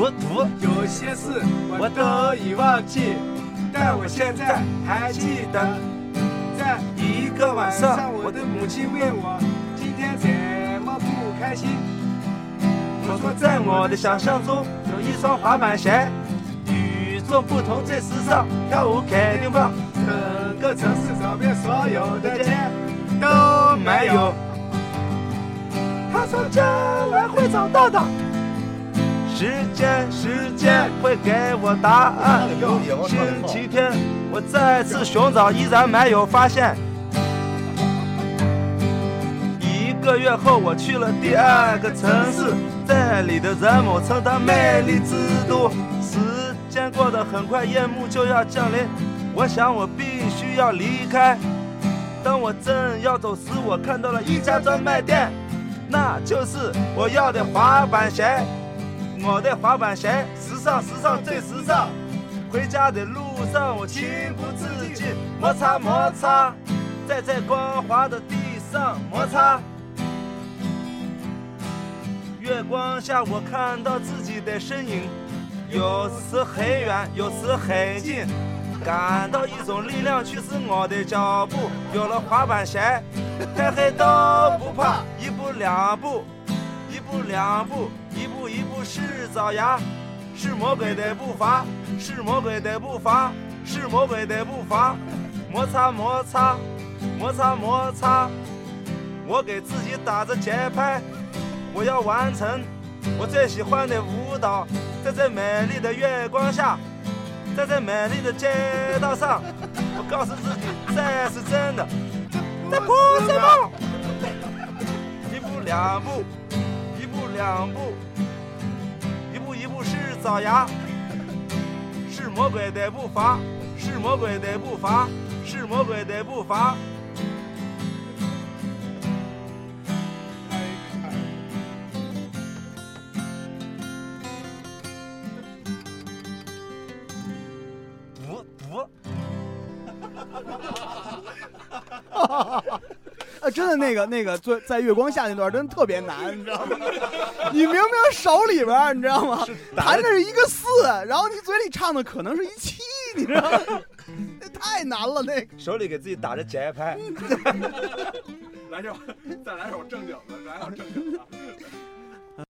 读读，有些事我都已忘记，但我现在还记得，在一个晚上，我的母亲问我今天怎么不开心。我说在我的想象中有一双滑板鞋，与众不同，最时尚，跳舞肯定棒。整个城市找遍所有的街都没有。他说将来会找到的。时间，时间会给我答案。星期天，我再次寻找，依然没有发现。一个月后，我去了第二个城市，这里的人们称它魅力之都。时间过得很快，夜幕就要降临，我想我必须要离开。当我正要走时，我看到了一家专卖店，那就是我要的滑板鞋。我的滑板鞋，时尚，时尚，最时尚。回家的路上，我情不自禁摩擦摩擦，在这光滑的地上摩擦。月光下，我看到自己的身影，有时很远，有时很近，感到一种力量驱使我的脚步。有了滑板鞋，天黑都不怕，一步两步，一步两步。一步一步是爪牙，是魔鬼的步伐，是魔鬼的步伐，是魔鬼的步伐。摩擦摩擦，摩擦摩擦，我给自己打着节拍，我要完成我最喜欢的舞蹈，在这美丽的月光下，在这美丽的街道上，我告诉自己这是真的，在哭什么？一步两步。一步，两步一步是爪牙，是魔鬼的步伐，是魔鬼的步伐，是魔鬼的步伐。读读，哈哈哈哈。啊，真的那个那个在在月光下那段真的特别难，你知道吗？你明明手里边你知道吗，弹的是一个四，然后你嘴里唱的可能是一七，你知道吗？那太难了，那个手里给自己打着节拍。来首，再来首正经的，来首正经的。